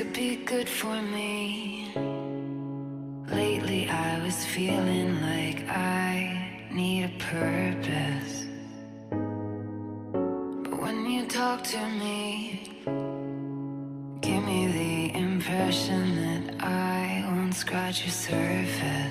could be good for me. Lately, I was feeling like I need a purpose. But when you talk to me, give me the impression that I won't scratch your surface.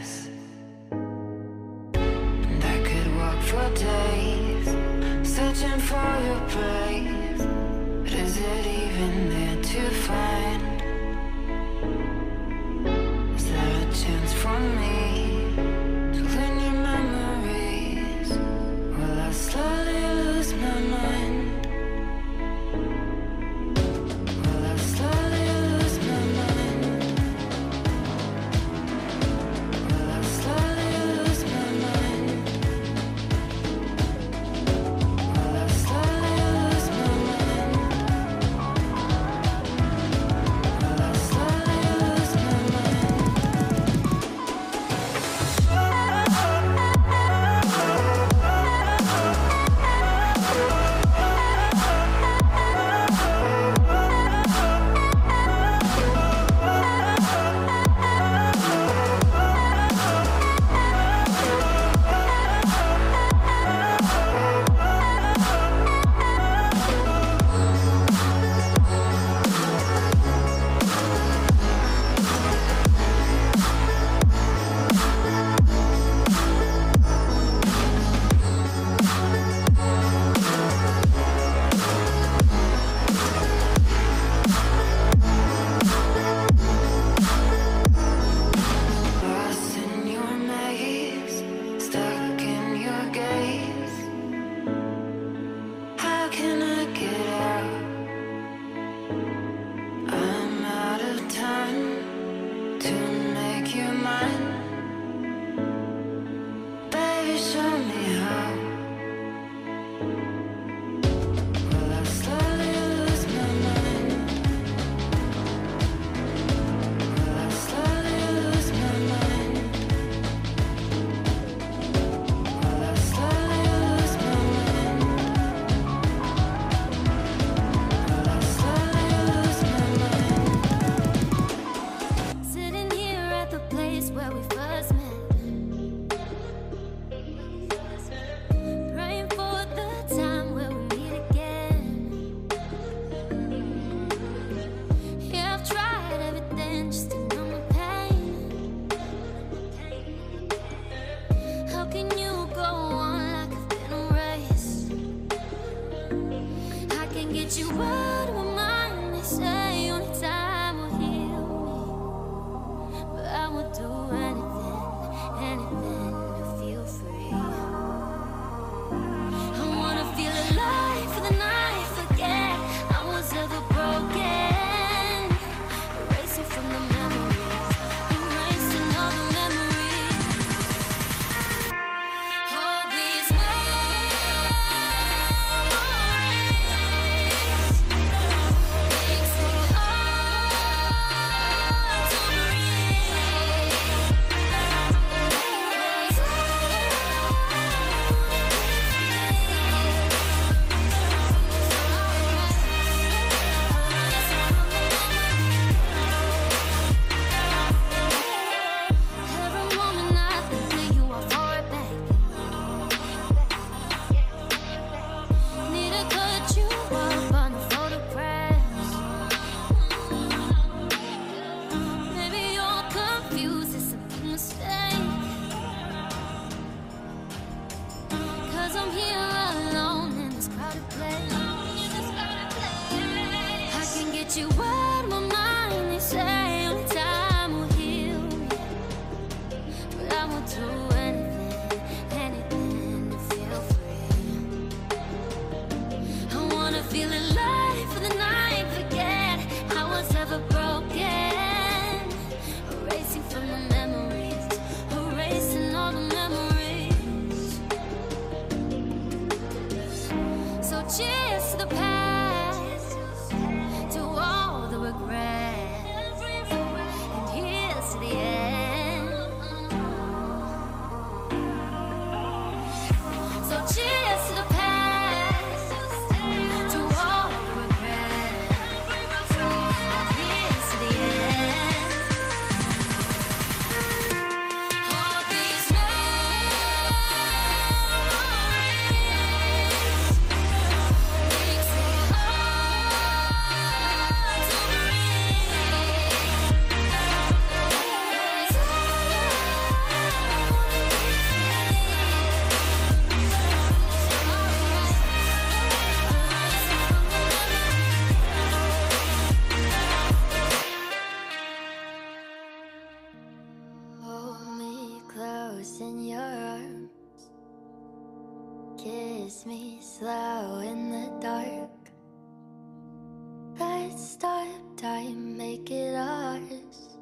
Stop time, make it ours.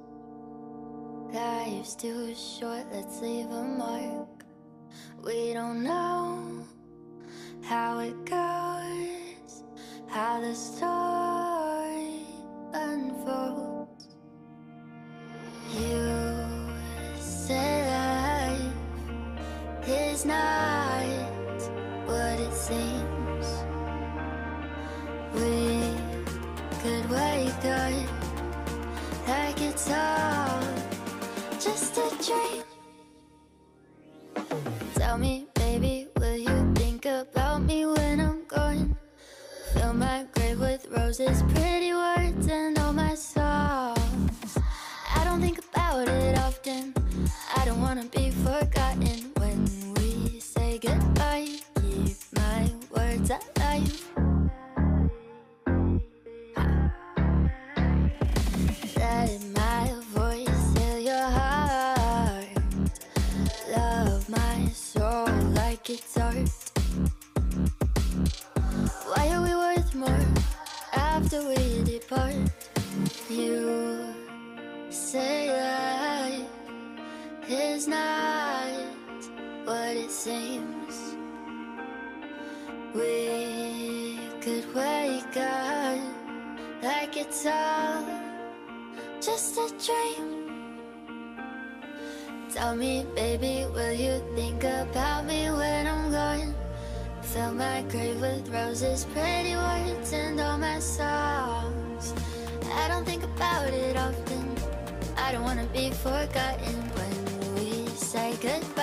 Life's too short, let's leave a mark. We don't know how it goes, how the story just a dream. Tell me, baby, will you think about me when I'm gone? Fill my grave with roses, pretty words, and art. Why are we worth more after we depart? You say life is not what it seems. We could wake up like it's all just a dream. Tell me, baby, will you think about me when I'm gone? Fill my grave with roses, pretty words, and all my songs. I don't think about it often. I don't wanna be forgotten when we say goodbye.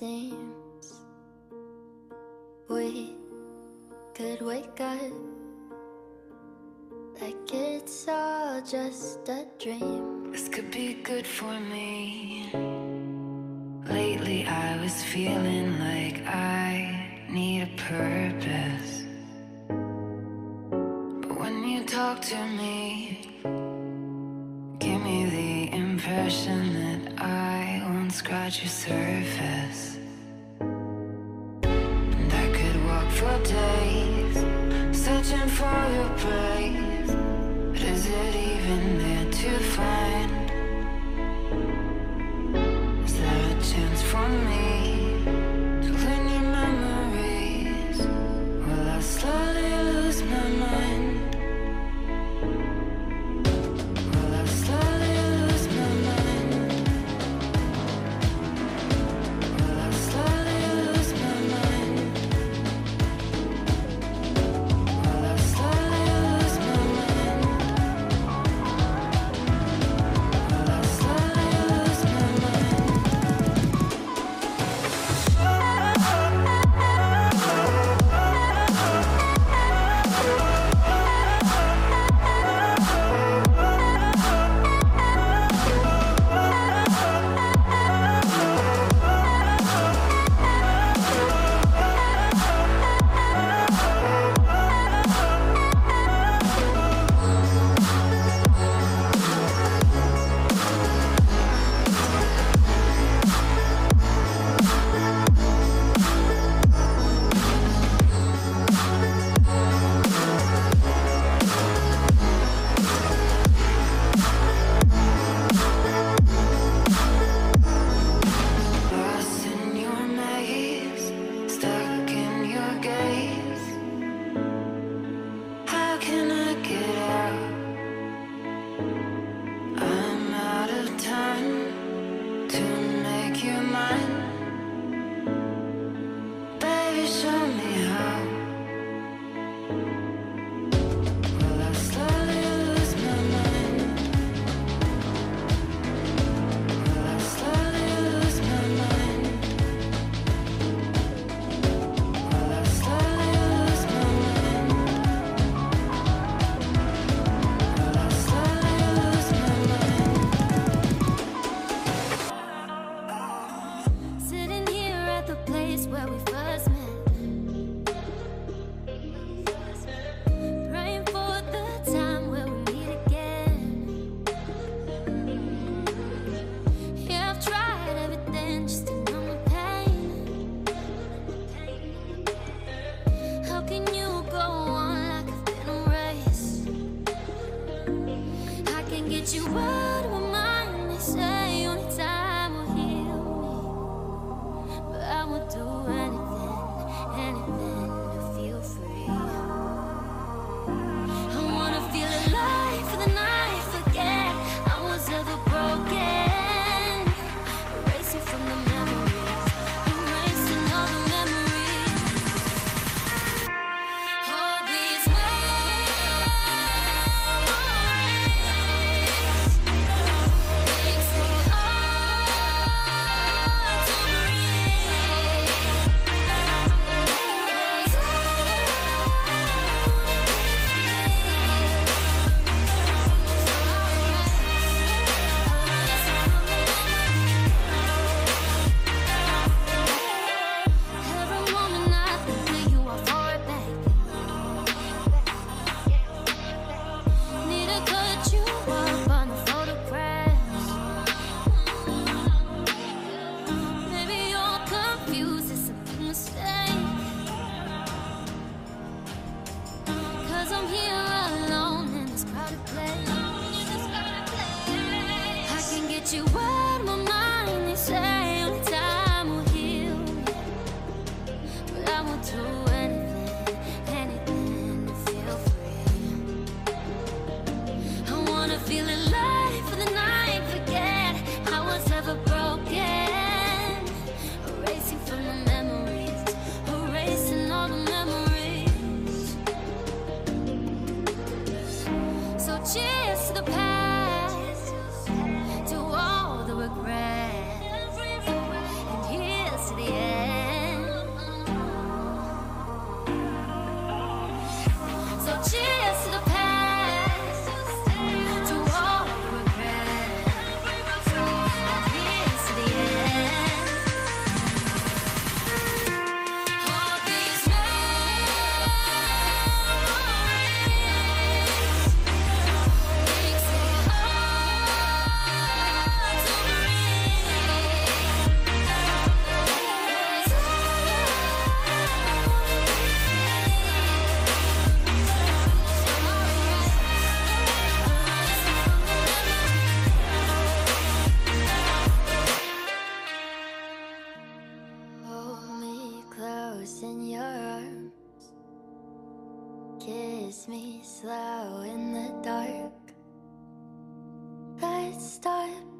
Seems. We could wake up like it's all just a dream. This could be good for me. Lately, I was feeling like I need a purpose. But when you talk to me, give me the impression that I won't scratch your surface.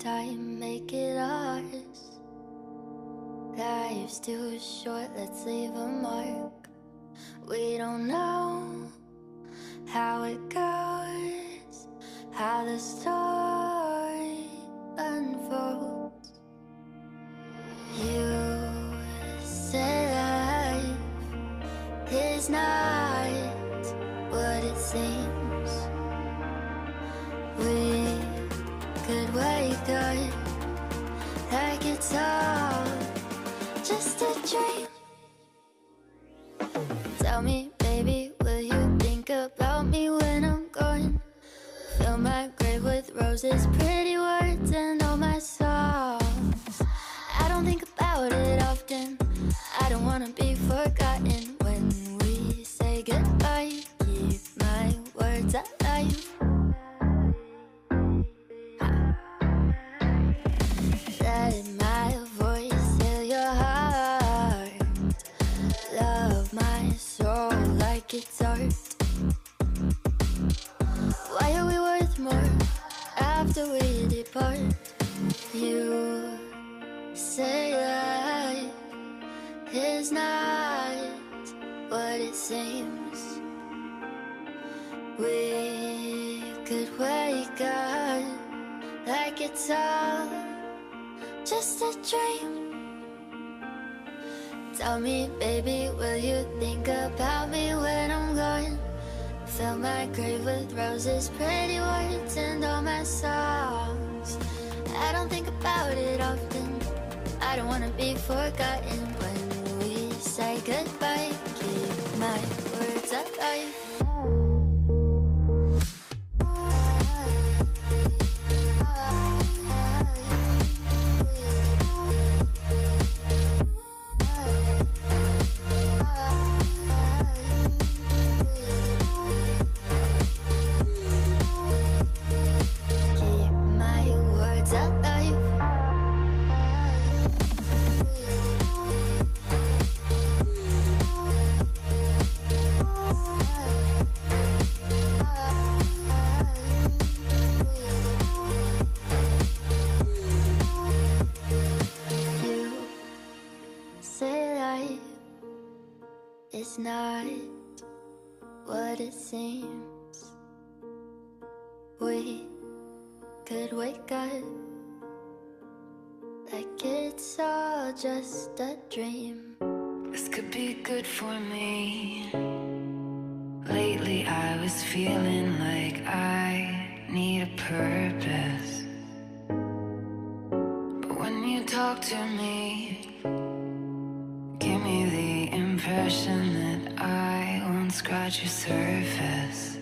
Time, make it ours. Life's too short, let's leave a mark. We don't know how it goes, how the story just a dream. Tell me, baby, will you think about me when I'm gone? Fill my grave with roses, pretty it's. Why are we worth more after we depart? You say life is not what it seems. We could wake up like it's all just a dream. Tell me, baby, will you think about me when I'm gone? Fill my grave with roses, pretty words, and all my songs. I don't think about it often. I don't wanna be forgotten when we say goodbye. Just a dream. This could be good for me. Lately, I was feeling like I need a purpose. But when you talk to me, give me the impression that I won't scratch your surface.